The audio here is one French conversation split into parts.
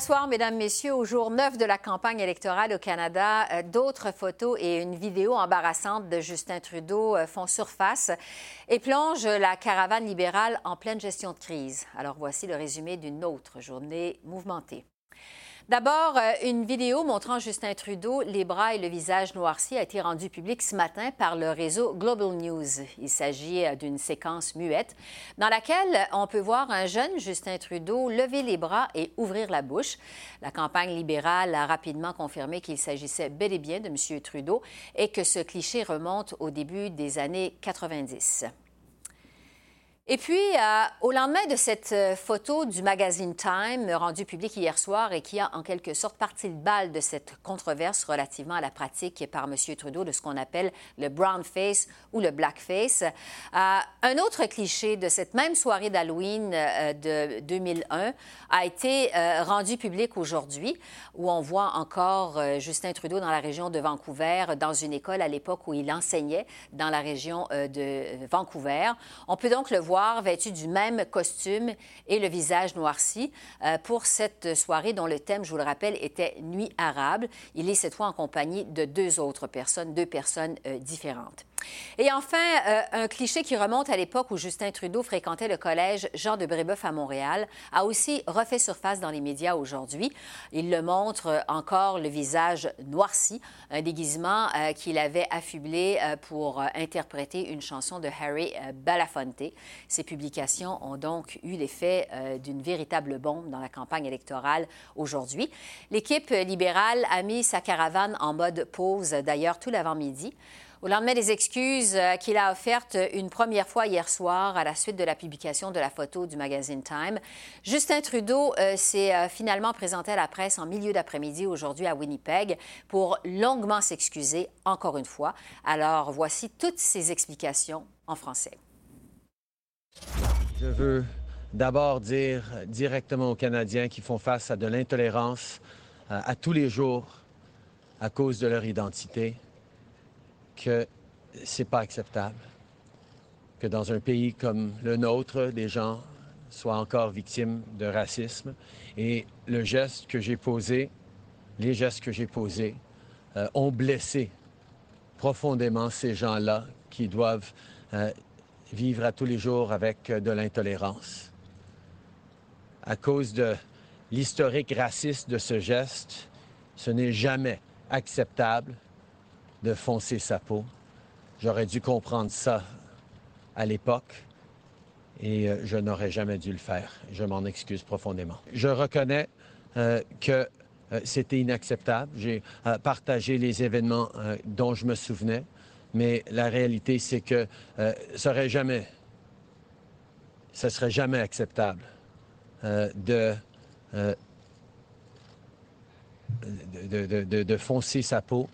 Bonsoir, Mesdames, Messieurs. Au jour 9 de la campagne électorale au Canada, euh, d'autres photos et une vidéo embarrassante de Justin Trudeau euh, font surface et plongent la caravane libérale en pleine gestion de crise. Alors voici le résumé d'une autre journée mouvementée. D'abord, euh, une vidéo montrant Justin Trudeau, les bras et le visage noircis a été rendue publique ce matin par le réseau Global News. Il s'agit euh, d'une séquence muette dans laquelle on peut voir un jeune Justin Trudeau lever les bras et ouvrir la bouche. La campagne libérale a rapidement confirmé qu'il s'agissait bel et bien de M. Trudeau et que ce cliché remonte au début des années 90. Et puis, euh, au lendemain de cette euh, photo du magazine Time, rendue publique hier soir et qui a en quelque sorte parti le bal de cette controverse relativement à la pratique par M. Trudeau de ce qu'on appelle le brown face ou le black face, euh, un autre cliché de cette même soirée d'Halloween de 2001 a été rendu public aujourd'hui, où on voit encore Justin Trudeau dans la région de Vancouver, dans une école à l'époque où il enseignait dans la région de Vancouver. On peut donc le voir vêtu du même costume et le visage noirci euh, pour cette soirée dont le thème, je vous le rappelle, était Nuit arabe. Il est cette fois en compagnie de deux autres personnes, deux personnes euh, différentes. Et enfin, euh, un cliché qui remonte à l'époque où Justin Trudeau fréquentait le collège Jean de Brébeuf à Montréal a aussi refait surface dans les médias aujourd'hui. Il le montre encore le visage noirci, un déguisement euh, qu'il avait affublé euh, pour interpréter une chanson de Harry Belafonte. Ces publications ont donc eu l'effet d'une véritable bombe dans la campagne électorale aujourd'hui. L'équipe libérale a mis sa caravane en mode pause d'ailleurs tout l'avant-midi. Au lendemain des excuses euh, qu'il a offertes une première fois hier soir à la suite de la publication de la photo du magazine Time, Justin Trudeau euh, s'est euh, finalement présenté à la presse en milieu d'après-midi aujourd'hui à Winnipeg pour longuement s'excuser encore une fois. Alors voici toutes ses explications en français. Je veux d'abord dire directement aux Canadiens qui font face à de l'intolérance à tous les jours à cause de leur identité que c'est pas acceptable que dans un pays comme le nôtre, des gens soient encore victimes de racisme. Et le geste que j'ai posé, les gestes que j'ai posés, euh, ont blessé profondément ces gens-là qui doivent euh, vivre à tous les jours avec euh, de l'intolérance. À cause de l'historique raciste de ce geste, ce n'est jamais acceptable de foncer sa peau. J'aurais dû comprendre ça à l'époque et euh, je n'aurais jamais dû le faire. Je m'en excuse profondément. Je reconnais euh, que euh, c'était inacceptable. J'ai partagé les événements dont je me souvenais, mais la réalité, c'est que ça serait jamais, ce serait jamais acceptable de, foncer sa peau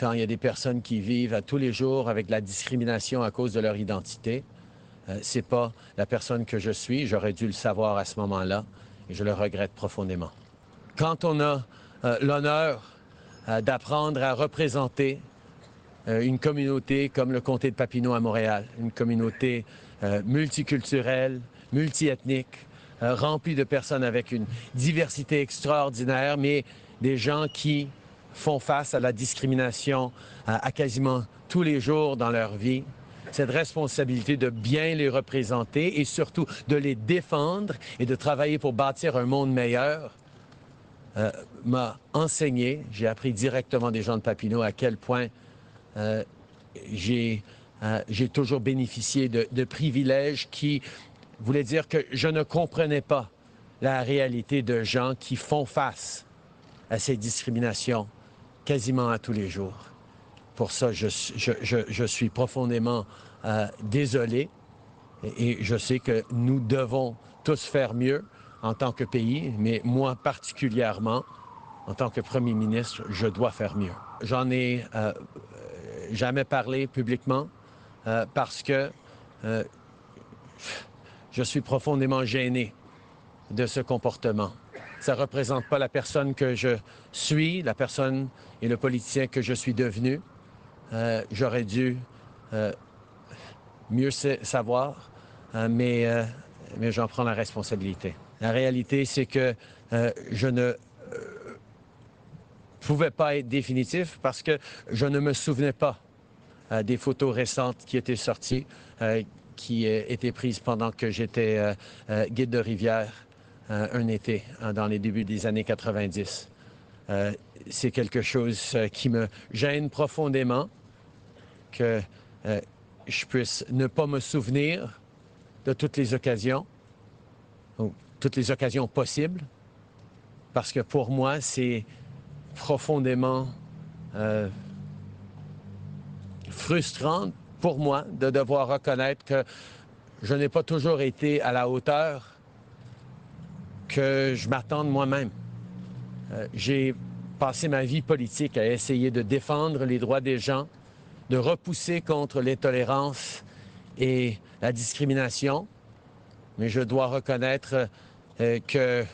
quand il y a des personnes qui vivent à tous les jours avec la discrimination à cause de leur identité. Euh, c'est pas la personne que je suis. J'aurais dû le savoir à ce moment-là et je le regrette profondément. Quand on a euh, l'honneur euh, d'apprendre à représenter une communauté comme le comté de Papineau à Montréal, une communauté multiculturelle, multiethnique, remplie de personnes avec une diversité extraordinaire, mais des gens qui font face à la discrimination à, quasiment tous les jours dans leur vie. Cette responsabilité de bien les représenter et surtout de les défendre et de travailler pour bâtir un monde meilleur euh, m'a enseigné, j'ai appris directement des gens de Papineau à quel point euh, j'ai euh, j'ai toujours bénéficié de, de, privilèges qui voulaient dire que je ne comprenais pas la réalité de gens qui font face à ces discriminations quasiment à tous les jours. Pour ça, je, suis profondément euh, désolé et, je sais que nous devons tous faire mieux en tant que pays, mais moi particulièrement en tant que premier ministre, je dois faire mieux. J'en ai euh, jamais parlé publiquement euh, parce que je suis profondément gêné de ce comportement. Ça représente pas la personne que je suis, la personne et le politicien que je suis devenu. J'aurais dû mieux savoir, mais, mais j'en prends la responsabilité. La réalité, c'est que je ne pouvait pas être définitif parce que je ne me souvenais pas euh, des photos récentes qui étaient sorties, euh, qui euh, étaient prises pendant que j'étais guide de rivière un été dans les débuts des années 90. C'est quelque chose qui me gêne profondément que je puisse ne pas me souvenir de toutes les occasions, ou toutes les occasions possibles, parce que pour moi, c'est profondément euh, frustrante pour moi de devoir reconnaître que je n'ai pas toujours été à la hauteur que je m'attends moi-même. Euh, j'ai passé ma vie politique à essayer de défendre les droits des gens, de repousser contre l'intolérance et la discrimination, mais je dois reconnaître euh, que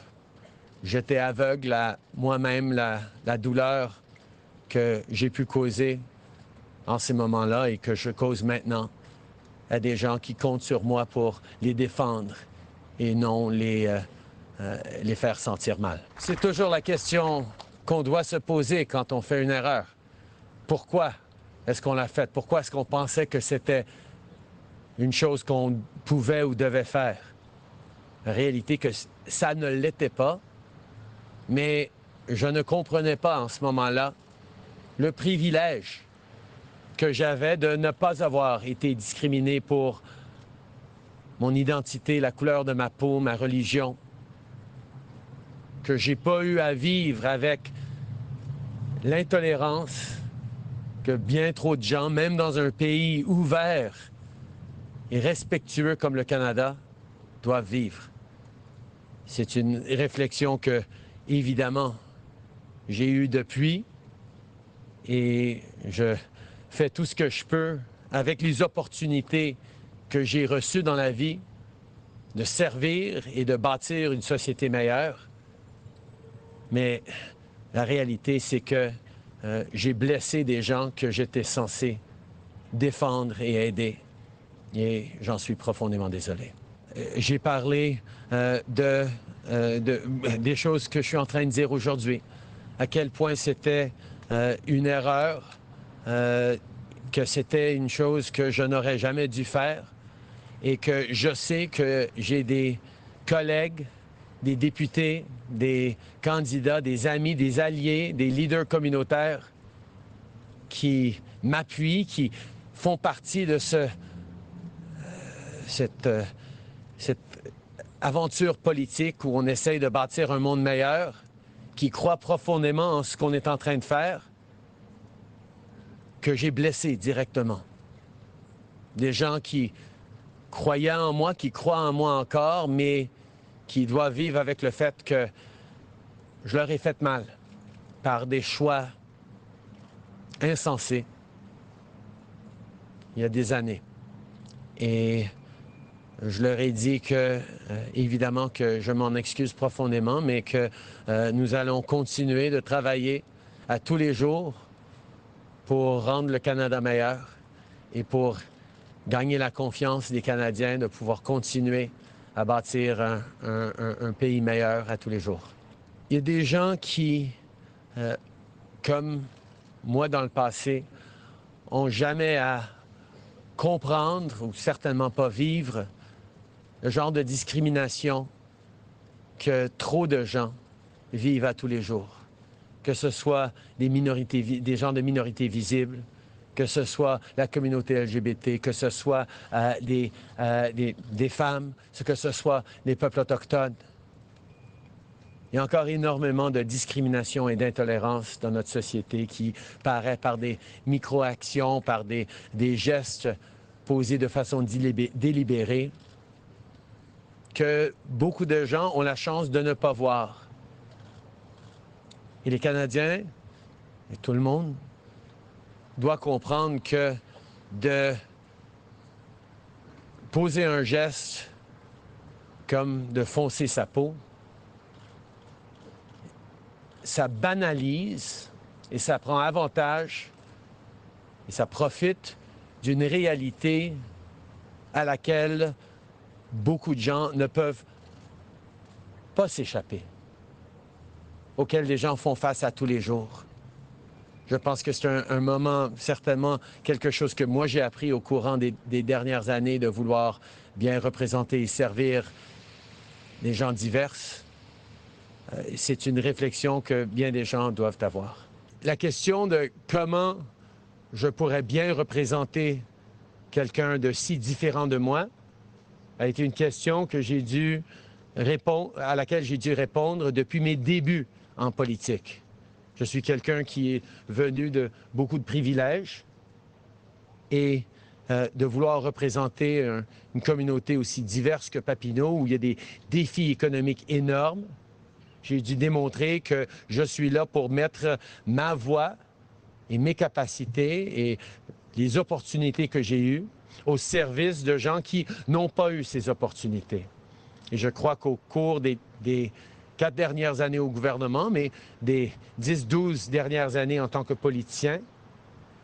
j'étais aveugle à moi-même la, douleur que j'ai pu causer en ces moments-là et que je cause maintenant à des gens qui comptent sur moi pour les défendre et non les, euh, euh, les faire sentir mal. C'est toujours la question qu'on doit se poser quand on fait une erreur. Pourquoi est-ce qu'on l'a faite? Pourquoi est-ce qu'on pensait que c'était une chose qu'on pouvait ou devait faire? Réalité que ça ne l'était pas mais je ne comprenais pas en ce moment-là le privilège que j'avais de ne pas avoir été discriminé pour mon identité, la couleur de ma peau, ma religion, que j'ai pas eu à vivre avec l'intolérance que bien trop de gens, même dans un pays ouvert et respectueux comme le Canada, doivent vivre. C'est une réflexion que évidemment, j'ai eu depuis et je fais tout ce que je peux avec les opportunités que j'ai reçues dans la vie de servir et de bâtir une société meilleure. Mais la réalité, c'est que euh, j'ai blessé des gens que j'étais censé défendre et aider. Et j'en suis profondément désolé. Euh, j'ai parlé euh, de des choses que je suis en train de dire aujourd'hui. À quel point c'était une erreur, que c'était une chose que je n'aurais jamais dû faire et que je sais que j'ai des collègues, des députés, des candidats, des amis, des alliés, des leaders communautaires qui m'appuient, qui font partie de ce, cette, cette aventure politique où on essaye de bâtir un monde meilleur, qui croit profondément en ce qu'on est en train de faire, que j'ai blessé directement. Des gens qui croyaient en moi, qui croient en moi encore, mais qui doivent vivre avec le fait que je leur ai fait mal par des choix insensés il y a des années. Et je leur ai dit que, euh, évidemment, que je m'en excuse profondément, mais que euh, nous allons continuer de travailler à tous les jours pour rendre le Canada meilleur et pour gagner la confiance des Canadiens de pouvoir continuer à bâtir un, pays meilleur à tous les jours. Il y a des gens qui, euh, comme moi dans le passé, ont jamais à comprendre ou certainement pas vivre le genre de discrimination que trop de gens vivent à tous les jours, que ce soit des, minorités, des gens de minorités visibles, que ce soit la communauté LGBT, que ce soit euh, euh, des, femmes, que ce soit les peuples autochtones. Il y a encore énormément de discrimination et d'intolérance dans notre société qui paraît par des micro-actions, par des, des gestes posés de façon délibérée, que beaucoup de gens ont la chance de ne pas voir. Et les Canadiens, et tout le monde, doit comprendre que de poser un geste comme de foncer sa peau, ça banalise et ça prend avantage et ça profite d'une réalité à laquelle beaucoup de gens ne peuvent pas s'échapper, auquel les gens font face à tous les jours. Je pense que c'est un, moment, certainement, quelque chose que moi j'ai appris au courant des, dernières années de vouloir bien représenter et servir les gens divers. Euh, c'est une réflexion que bien des gens doivent avoir. La question de comment je pourrais bien représenter quelqu'un de si différent de moi a été une question que j'ai dû répondre, à laquelle j'ai dû répondre depuis mes débuts en politique. Je suis quelqu'un qui est venu de beaucoup de privilèges et euh, de vouloir représenter une communauté aussi diverse que Papineau, où il y a des défis économiques énormes. J'ai dû démontrer que je suis là pour mettre ma voix et mes capacités et les opportunités que j'ai eues au service de gens qui n'ont pas eu ces opportunités. Et je crois qu'au cours des, quatre dernières années au gouvernement, mais des 10-12 dernières années en tant que politicien,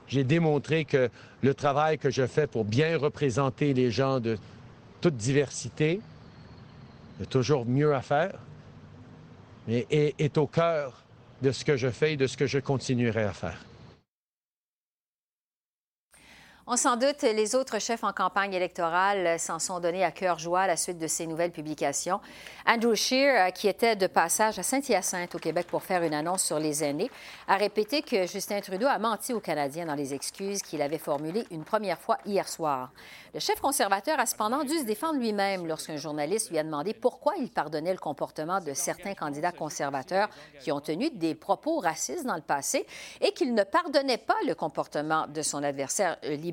j'ai démontré que le travail que je fais pour bien représenter les gens de toute diversité, il y a toujours mieux à faire, mais est au cœur de ce que je fais et de ce que je continuerai à faire. On s'en doute, les autres chefs en campagne électorale s'en sont donnés à cœur joie à la suite de ces nouvelles publications. Andrew Scheer, euh, qui était de passage à Saint-Hyacinthe au Québec pour faire une annonce sur les aînés, a répété que Justin Trudeau a menti aux Canadiens dans les excuses qu'il avait formulées une première fois hier soir. Le chef conservateur a cependant dû se défendre lui-même lorsqu'un journaliste lui a demandé pourquoi il pardonnait le comportement de certains candidats conservateurs qui ont tenu des propos racistes dans le passé et qu'il ne pardonnait pas le comportement de son adversaire libéral.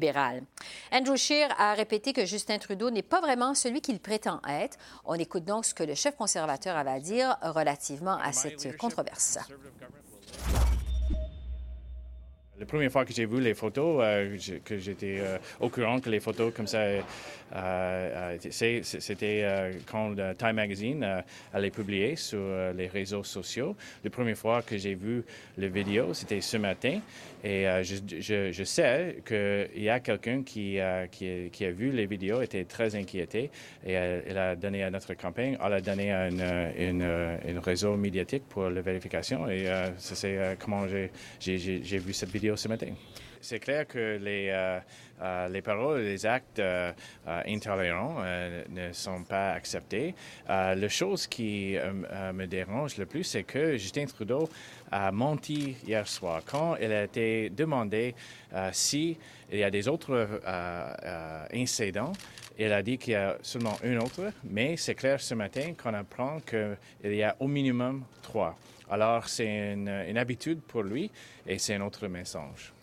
Andrew Scheer a répété que Justin Trudeau n'est pas vraiment celui qu'il prétend être. On écoute donc ce que le chef conservateur avait à dire relativement à cette controverse. La première fois que j'ai vu les photos, euh, que j'étais euh, au courant que les photos comme ça, euh, c'était quand Time Magazine allait publier sur les réseaux sociaux. La première fois que j'ai vu les vidéos, c'était ce matin. Et je, je, sais qu'il y a quelqu'un qui, qui, qui, a vu les vidéos, était très inquiété, et elle, a donné à notre campagne, elle a donné un une, réseau médiatique pour la vérification. Et c'est comment j'ai vu cette vidéo ce matin. C'est clair que les, euh, euh, les paroles les actes euh, intolérants ne sont pas acceptés. la chose qui me dérange le plus, c'est que Justin Trudeau a menti hier soir quand il a été demandé s'il y a des autres incidents. Il a dit qu'il y a seulement un autre, mais c'est clair ce matin qu'on apprend qu'il y a au minimum trois. Alors, c'est une, habitude pour lui et c'est un autre mensonge.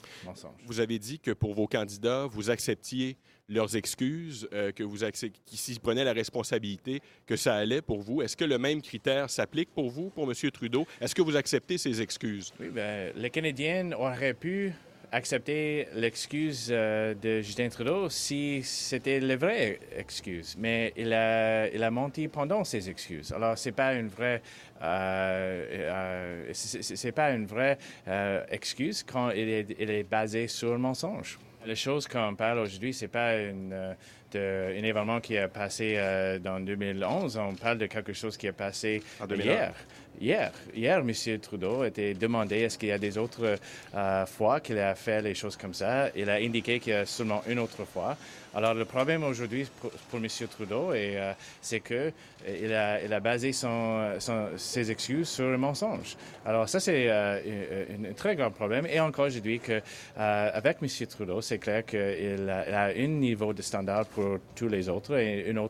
Vous avez dit que pour vos candidats, vous acceptiez leurs excuses, euh, que vous qu'ils s'y prenaient la responsabilité, que ça allait pour vous. Est-ce que le même critère s'applique pour vous, pour M. Trudeau? Est-ce que vous acceptez ces excuses? Oui, bien, les Canadiens auraient pu accepter l'excuse euh, de Justin Trudeau si c'était la vraie excuse. Mais il a, il a menti pendant ses excuses. Alors, c'est pas une vraie, euh, euh c'est pas une vraie excuse quand il est, il est basé sur le mensonge. Les choses qu'on parle aujourd'hui, c'est pas une, un événement qui a passé dans 2011. On parle de quelque chose qui a passé hier. Hier, hier, M. Trudeau été demandé est-ce qu'il y a des autres euh, fois qu'il a fait les choses comme ça. Il a indiqué qu'il y a seulement une autre fois. Alors, le problème aujourd'hui pour, M. Trudeau, euh, c'est qu'il euh, a, il a basé ses excuses sur le mensonge. Alors, ça, c'est un très grand problème. Et encore, je dis qu'avec M. Trudeau, c'est clair qu'il a, un niveau de standard pour tous les autres, et une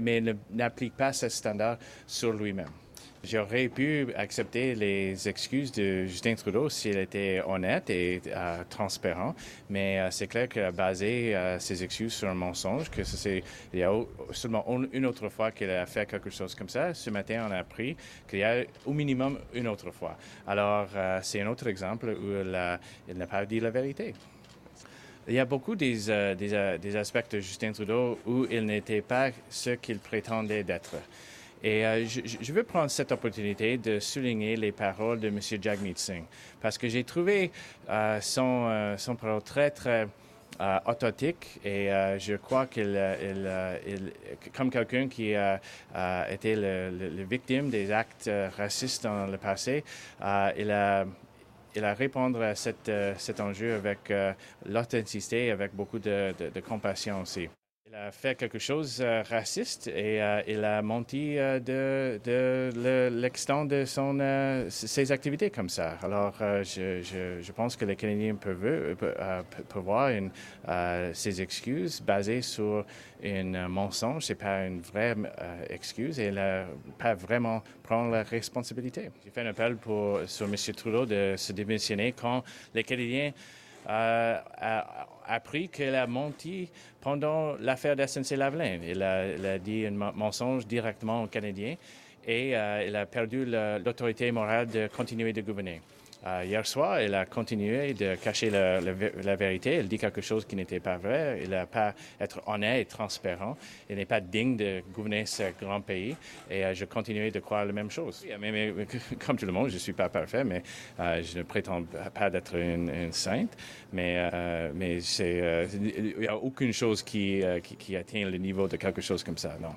mais n'applique pas ce standard sur lui-même. J'aurais pu accepter les excuses de Justin Trudeau s'il était honnête et euh, transparent, mais euh, c'est clair a basé euh, ses excuses sur un mensonge, que c'est il y a seulement une autre fois qu'il a fait quelque chose comme ça. Ce matin, on a appris qu'il y a au minimum une autre fois. Alors, c'est un autre exemple où il n'a pas dit la vérité. Il y a beaucoup des, des, des aspects de Justin Trudeau où il n'était pas ce qu'il prétendait d'être. Et euh, je, veux prendre cette opportunité de souligner les paroles de M. Jagmeet Singh, parce que j'ai trouvé euh, son, euh, son parole très, très authentique et je crois qu'il, il, comme quelqu'un qui a été le, victime des actes racistes dans le passé, il a il a répondu à cette, cet enjeu avec l'authenticité, avec beaucoup de, de compassion aussi. Il a fait quelque chose euh, raciste et euh, il a menti euh, de, de l'extent de ses activités comme ça. Alors, je, pense que les Canadiens peuvent, peuvent voir une, ses excuses basées sur un mensonge. Ce n'est pas une vraie excuse et il n'a pas vraiment prendre la responsabilité. J'ai fait un appel pour, sur M. Trudeau de se démissionner quand les Canadiens a appris qu'elle a menti pendant l'affaire d'SNC-Lavalin. Il, a, dit un mensonge directement aux Canadiens et euh, il a perdu l'autorité morale de continuer de gouverner. Euh, hier soir, elle a continué de cacher la, vérité. Elle dit quelque chose qui n'était pas vrai. Elle n'a pas être honnête et transparent. Elle n'est pas digne de gouverner ce grand pays. Et euh, je continuais de croire la même chose. Mais, comme tout le monde, je ne suis pas parfait, mais euh, je ne prétends pas d'être une, sainte. Mais, il n'y a aucune chose qui, qui atteint le niveau de quelque chose comme ça, non.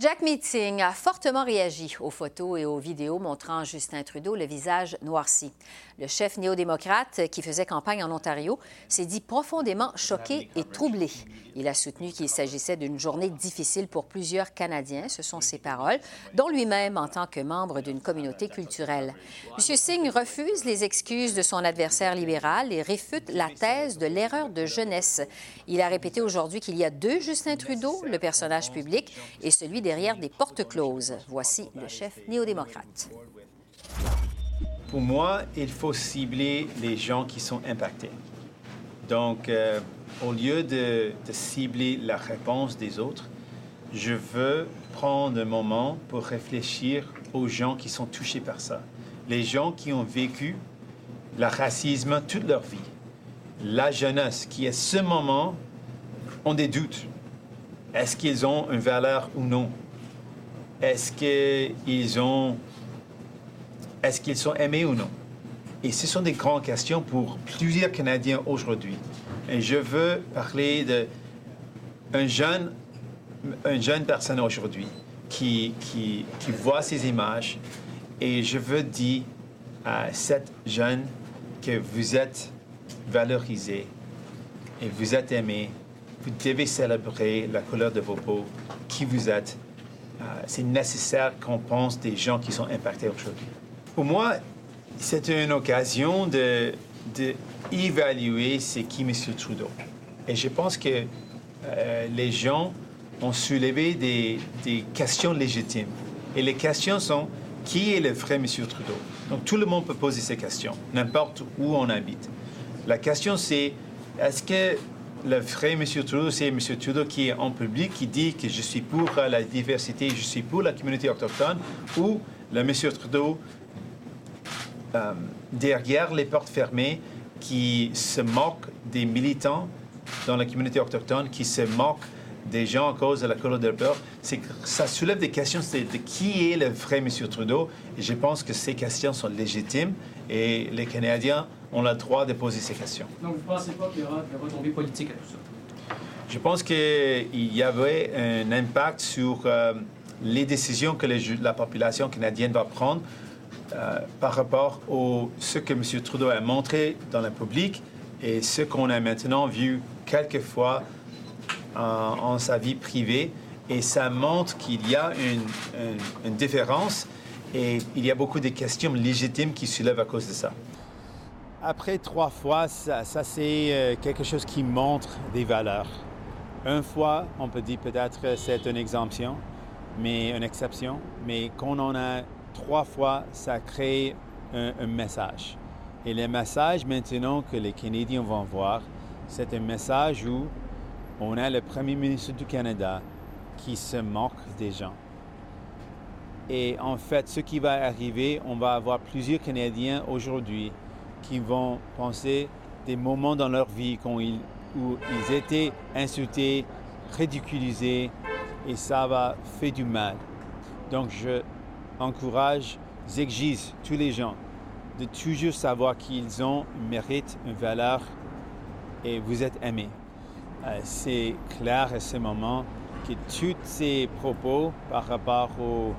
Jack Meeting a fortement réagi aux photos et aux vidéos montrant Justin Trudeau le visage noirci. Le chef néo-démocrate qui faisait campagne en Ontario s'est dit profondément choqué et troublé. Il a soutenu qu'il s'agissait d'une journée difficile pour plusieurs Canadiens, ce sont ses paroles, dont lui-même en tant que membre d'une communauté culturelle. M. Singh refuse les excuses de son adversaire libéral et réfute la thèse de l'erreur de jeunesse. Il a répété aujourd'hui qu'il y a deux Justin Trudeau, le personnage public, et celui derrière des portes closes. Voici le chef néo-démocrate. Pour moi, il faut cibler les gens qui sont impactés. Donc, euh, au lieu de, cibler la réponse des autres, je veux prendre un moment pour réfléchir aux gens qui sont touchés par ça. Les gens qui ont vécu le racisme toute leur vie. La jeunesse qui, à ce moment, ont des doutes. Est-ce qu'ils ont une valeur ou non? Est-ce qu'ils sont aimés ou non? Et ce sont des grandes questions pour plusieurs Canadiens aujourd'hui. Et je veux parler d'un jeune, une jeune personne aujourd'hui qui, qui, qui voit ces images et je veux dire à cette jeune que vous êtes valorisé et vous êtes aimé. Vous devez célébrer la couleur de vos peaux, qui vous êtes. Euh, c'est nécessaire qu'on pense des gens qui sont impactés aujourd'hui. Pour moi, c'est une occasion de, d'évaluer ce qui M. Trudeau. Et je pense que euh, les gens ont soulevé des, des, questions légitimes. Et les questions sont qui est le vrai M. Trudeau? Donc tout le monde peut poser ces questions, n'importe où on habite. La question c'est est-ce que le vrai M. Trudeau, c'est M. Trudeau qui est en public, qui dit que je suis pour la diversité, je suis pour la communauté autochtone, ou le M. Trudeau euh, derrière les portes fermées qui se moquent des militants dans la communauté autochtone, qui se moquent des gens à cause de la couleur de c'est ça soulève des questions de, qui est le vrai M. Trudeau. Et je pense que ces questions sont légitimes et les Canadiens ont le droit de poser ces questions. Donc, vous ne pensez pas qu'il y aura des retombées politiques à tout ça? Je pense qu'il y avait un impact sur euh, les décisions que la population canadienne va prendre euh, par rapport à ce que M. Trudeau a montré dans le public et ce qu'on a maintenant vu quelquefois en, en, sa vie privée. Et ça montre qu'il y a une, différence et il y a beaucoup de questions légitimes qui se lèvent à cause de ça. Après trois fois, ça, c'est euh, quelque chose qui montre des valeurs. Une fois, on peut dire peut-être c'est une exemption. mais une exception. Mais quand on en a trois fois, ça crée un message. Et le message maintenant que les Canadiens vont voir, c'est un message où on a le Premier ministre du Canada qui se moque des gens. Et en fait, ce qui va arriver, on va avoir plusieurs Canadiens aujourd'hui qui vont penser des moments dans leur vie quand ils, où ils étaient insultés, ridiculisés, et ça va faire du mal. Donc je encourage, j'exige tous les gens de toujours savoir qu'ils ont un mérite, une valeur, et vous êtes aimés. Euh, c'est clair à ce moment que tous ces propos par rapport au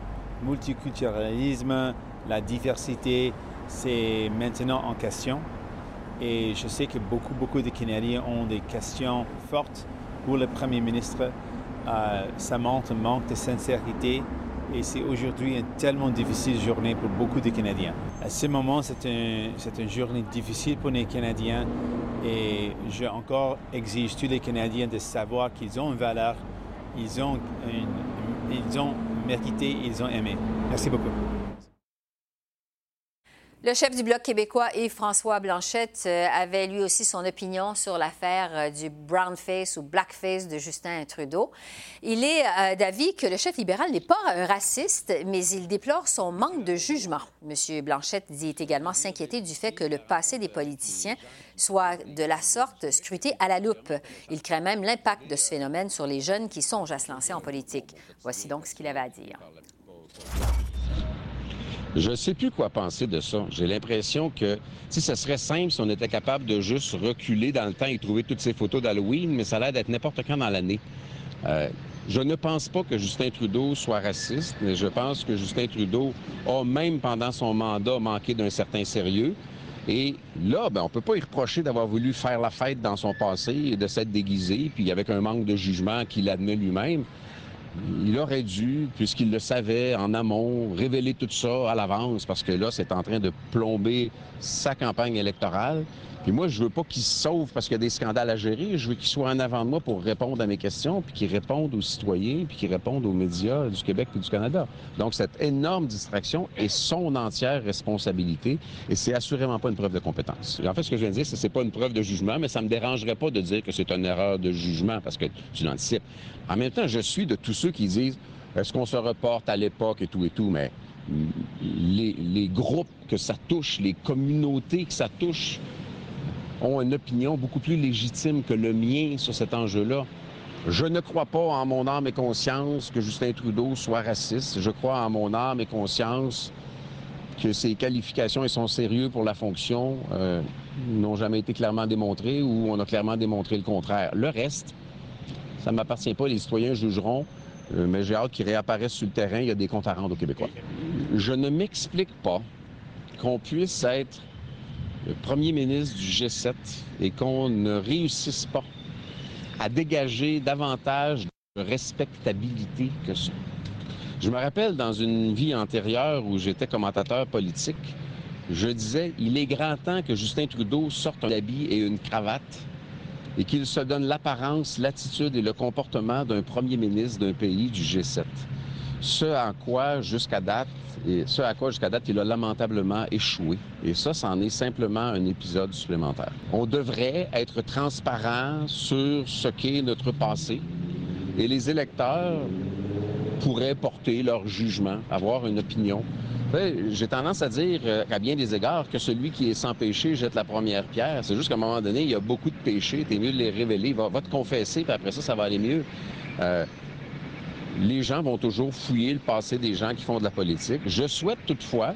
multiculturalisme, la diversité, c'est maintenant en question. Et je sais que beaucoup, beaucoup de Canadiens ont des questions fortes pour le Premier ministre. Euh, ça montre un manque de sincérité et c'est aujourd'hui une tellement difficile journée pour beaucoup de Canadiens. À ce moment, c'est un, une journée difficile pour les Canadiens et je encore exige tous les Canadiens de savoir qu'ils ont une valeur, ils ont, ils ont mérité, ils ont aimé. Merci beaucoup. Le chef du Bloc québécois, Yves-François Blanchette, euh, avait lui aussi son opinion sur l'affaire euh, du brown face ou blackface de Justin Trudeau. Il est euh, d'avis que le chef libéral n'est pas un raciste, mais il déplore son manque de jugement. M. Blanchette dit également s'inquiéter du fait que le passé des politiciens soit de la sorte scruté à la loupe. Il craint même l'impact de ce phénomène sur les jeunes qui songent à se lancer en politique. Voici donc ce qu'il avait à dire. Je ne sais plus quoi penser de ça. J'ai l'impression que si ce serait simple si on était capable de juste reculer dans le temps et trouver toutes ces photos d'Halloween, mais ça a l'air d'être n'importe quand dans l'année. Euh, je ne pense pas que Justin Trudeau soit raciste, mais je pense que Justin Trudeau a, même pendant son mandat, manqué d'un certain sérieux. Et là, ben, on ne peut pas y reprocher d'avoir voulu faire la fête dans son passé et de s'être déguisé, puis avec un manque de jugement qu'il admet lui-même il aurait dû, puisqu'il le savait en amont, révéler tout ça à l'avance, parce que là, c'est en train de plomber sa campagne électorale. Puis moi, je veux pas qu'il se sauve parce qu'il y a des scandales à gérer. Je veux qu'il soit en avant de moi pour répondre à mes questions, puis qu'il réponde aux citoyens, puis qu'il réponde aux médias du Québec et du Canada. Donc, cette énorme distraction est son entière responsabilité et c'est assurément pas une preuve de compétence. En fait, ce que je viens de dire, c'est que c'est pas une preuve de jugement, mais ça me dérangerait pas de dire que c'est une erreur de jugement parce que tu l'anticipes. En même temps, je suis de tous ceux qui disent est-ce qu'on se reporte à l'époque et tout et tout, mais les groupes que ça touche, les communautés que ça touche, ont une opinion beaucoup plus légitime que le mien sur cet enjeu-là. Je ne crois pas en mon âme et conscience que Justin Trudeau soit raciste. Je crois en mon âme et conscience que ses qualifications et son sérieux pour la fonction euh, n'ont jamais été clairement démontrés ou on a clairement démontré le contraire. Le reste, ça ne m'appartient pas, les citoyens jugeront, euh, mais j'ai hâte qu'ils réapparaissent sur le terrain. Il y a des comptes à rendre aux Québécois. Je ne m'explique pas qu'on puisse être le premier ministre du G7 et qu'on ne réussisse pas à dégager davantage de respectabilité que ça. Je me rappelle dans une vie antérieure où j'étais commentateur politique, je disais, il est grand temps que Justin Trudeau sorte un habit et une cravate et qu'il se donne l'apparence, l'attitude et le comportement d'un premier ministre d'un pays du G7. Ce à quoi, jusqu'à date, et ce à quoi, jusqu'à date, il a lamentablement échoué. Et ça, c'en est simplement un épisode supplémentaire. On devrait être transparent sur ce qu'est notre passé. Et les électeurs pourraient porter leur jugement, avoir une opinion. J'ai tendance à dire, euh, à bien des égards, que celui qui est sans péché jette la première pierre. C'est juste qu'à un moment donné, il y a beaucoup de péchés. T'es mieux de les révéler. Va, te confesser, puis après ça, ça va aller mieux. Euh, les gens vont toujours fouiller le passé des gens qui font de la politique. Je souhaite toutefois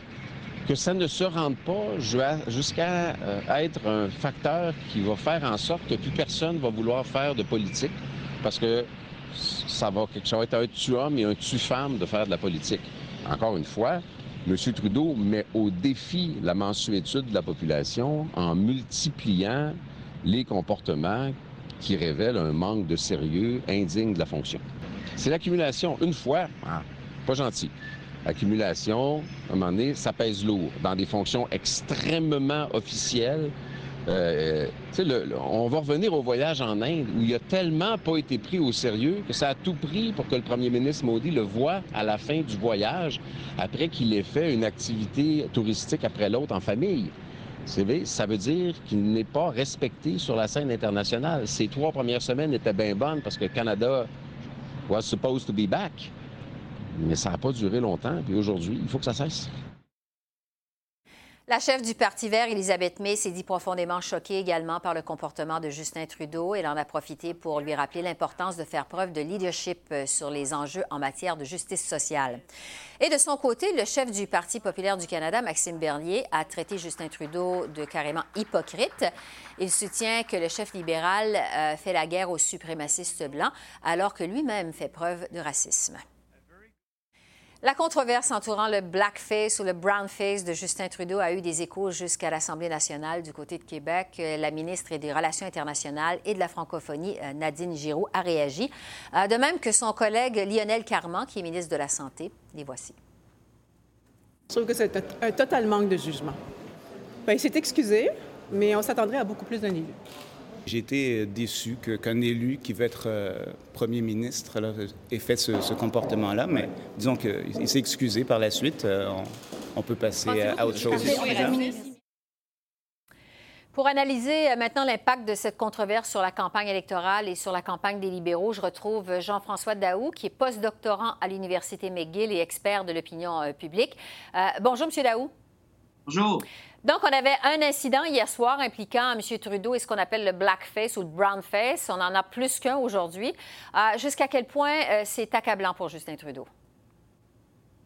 que ça ne se rende pas jusqu'à euh, être un facteur qui va faire en sorte que plus personne va vouloir faire de politique parce que ça va, être un tu-homme et un tu-femme de faire de la politique. Encore une fois, M. Trudeau met au défi la mensuétude de la population en multipliant les comportements qui révèlent un manque de sérieux indigne de la fonction. C'est l'accumulation. Une fois, ah, pas gentil. Accumulation, à un moment donné, ça pèse lourd. Dans des fonctions extrêmement officielles, Euh, on va revenir au voyage en Inde où il a tellement pas été pris au sérieux que ça a tout pris pour que le premier ministre Modi le voit à la fin du voyage, après qu'il ait fait une activité touristique après l'autre en famille. Ça veut dire qu'il n'est pas respecté sur la scène internationale. Ces trois premières semaines étaient bien bonnes parce que Canada was supposed to be back. Mais ça n'a pas duré longtemps. Puis aujourd'hui, il faut que ça cesse. La chef du Parti vert, Elisabeth May, s'est dit profondément choquée également par le comportement de Justin Trudeau. Elle en a profité pour lui rappeler l'importance de faire preuve de leadership euh, sur les enjeux en matière de justice sociale. Et de son côté, le chef du Parti populaire du Canada, Maxime Bernier, a traité Justin Trudeau de carrément hypocrite. Il soutient que le chef libéral euh, fait la guerre aux suprémacistes blancs alors que lui-même fait preuve de racisme. La controverse entourant le blackface ou le brownface de Justin Trudeau a eu des échos jusqu'à l'Assemblée nationale du côté de Québec. La ministre des Relations internationales et de la francophonie, euh, Nadine Giraud, a réagi, euh, de même que son collègue Lionel Carman, qui est ministre de la Santé. Les voici. Je trouve que c'est un total manque de jugement. Bien, il s'est excusé, mais on s'attendrait à beaucoup plus d'un élu. J'ai été déçu qu'un élu qui veut être euh, premier ministre ait fait ce, comportement-là, mais disons qu'il s'est excusé par la suite. Euh, on, peut passer à, autre chose. Pour analyser euh, maintenant l'impact de cette controverse sur la campagne électorale et sur la campagne des libéraux, je retrouve Jean-François Daou, qui est postdoctorant à l'Université McGill et expert de l'opinion publique. bonjour, M. Daou. Bonjour. Donc, on avait un incident hier soir impliquant M. Trudeau et ce qu'on appelle le blackface ou le brownface. On en a plus qu'un aujourd'hui. Euh, jusqu'à quel point euh, c'est accablant pour Justin Trudeau?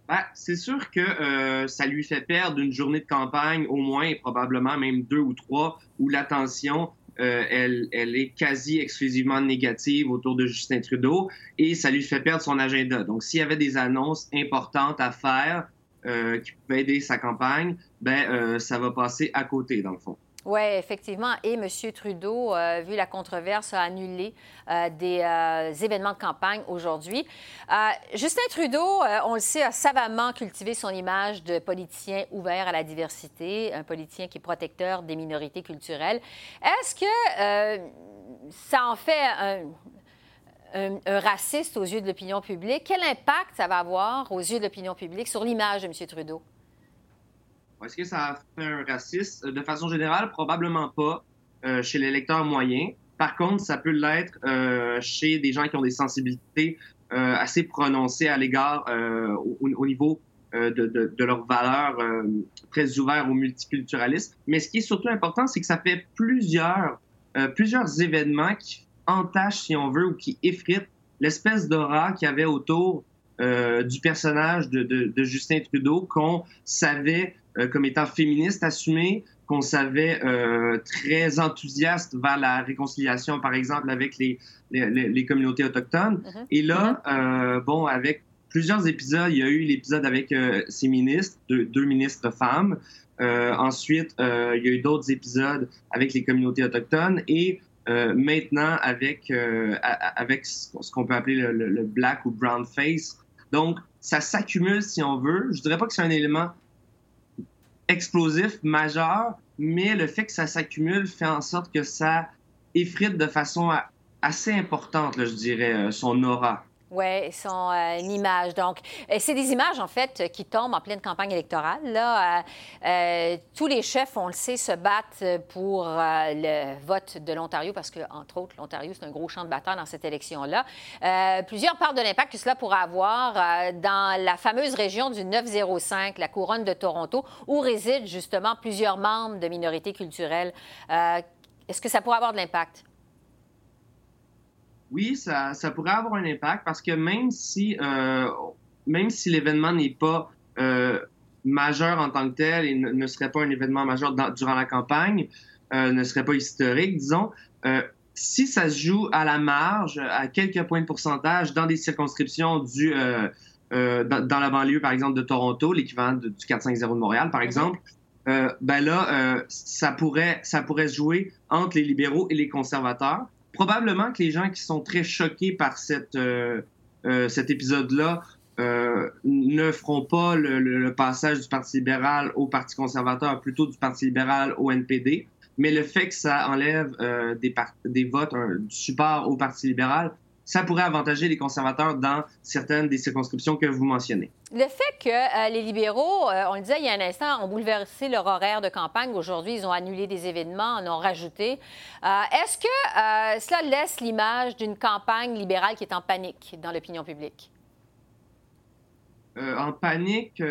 Ben, c'est sûr que euh, ça lui fait perdre une journée de campagne au moins et probablement même deux ou trois où l'attention elle, elle, est quasi exclusivement négative autour de Justin Trudeau et ça lui fait perdre son agenda. Donc, s'il y avait des annonces importantes à faire, euh, qui pouvait aider sa campagne, ben euh, ça va passer à côté, dans le fond. Oui, effectivement. Et M. Trudeau, euh, vu la controverse, a annulé des événements de campagne aujourd'hui. Justin Trudeau, on le sait, a savamment cultivé son image de politicien ouvert à la diversité, un politicien qui est protecteur des minorités culturelles. Est-ce que ça en fait un, un, raciste aux yeux de l'opinion publique, quel impact ça va avoir aux yeux de l'opinion publique sur l'image de M. Trudeau? Est-ce que ça fait un raciste? De façon générale, probablement pas euh, chez l'électeur moyen. Par contre, ça peut l'être euh, chez des gens qui ont des sensibilités euh, assez prononcées à l'égard au, niveau de, de, de, leurs valeurs très ouvertes au multiculturalisme. Mais ce qui est surtout important, c'est que ça fait plusieurs, plusieurs événements qui entache, si on veut, ou qui effrite l'espèce d'aura qu'il y avait autour euh, du personnage de, de, Justin Trudeau qu'on savait euh, comme étant féministe assumé, qu'on savait euh, très enthousiaste vers la réconciliation, par exemple, avec les, les, les communautés autochtones. Mm-hmm. Et là, mm-hmm. bon, avec plusieurs épisodes, il y a eu l'épisode avec ces ministres, deux, deux ministres femmes. ensuite, il y a eu d'autres épisodes avec les communautés autochtones et euh, maintenant avec, euh, avec ce qu'on peut appeler le, black ou brown face. Donc, ça s'accumule si on veut. Je dirais pas que c'est un élément explosif majeur, mais le fait que ça s'accumule fait en sorte que ça effrite de façon assez importante, je dirais, euh, son aura. Oui, sont euh, une image. Donc, euh, c'est des images, en fait, qui tombent en pleine campagne électorale. Là, euh, tous les chefs, on le sait, se battent pour le vote de l'Ontario parce que, entre autres, l'Ontario, c'est un gros champ de bataille dans cette élection-là. plusieurs parlent de l'impact que cela pourrait avoir dans la fameuse région du 905, la couronne de Toronto, où résident justement plusieurs membres de minorités culturelles. Est-ce que ça pourrait avoir de l'impact? Oui, ça, pourrait avoir un impact parce que même si, euh, même si l'événement n'est pas euh, majeur en tant que tel et ne, serait pas un événement majeur durant la campagne, euh, ne serait pas historique, disons, si ça se joue à la marge, à quelques points de pourcentage dans des circonscriptions du, dans, dans, la banlieue, par exemple, de Toronto, l'équivalent du 450 de Montréal, par exemple, ben là, ça, pourrait, ça pourrait se jouer entre les libéraux et les conservateurs probablement que les gens qui sont très choqués par euh, euh, cet épisode-là euh, ne feront pas le, passage du Parti libéral au Parti conservateur, plutôt du Parti libéral au NPD. mais le fait que ça enlève des, des votes, du support au Parti libéral, ça pourrait avantager les conservateurs dans certaines des circonscriptions que vous mentionnez. Le fait que euh, les libéraux, euh, on le disait il y a un instant, ont bouleversé leur horaire de campagne. Aujourd'hui, ils ont annulé des événements, en ont rajouté. Euh, est-ce que cela laisse l'image d'une campagne libérale qui est en panique dans l'opinion publique? en panique,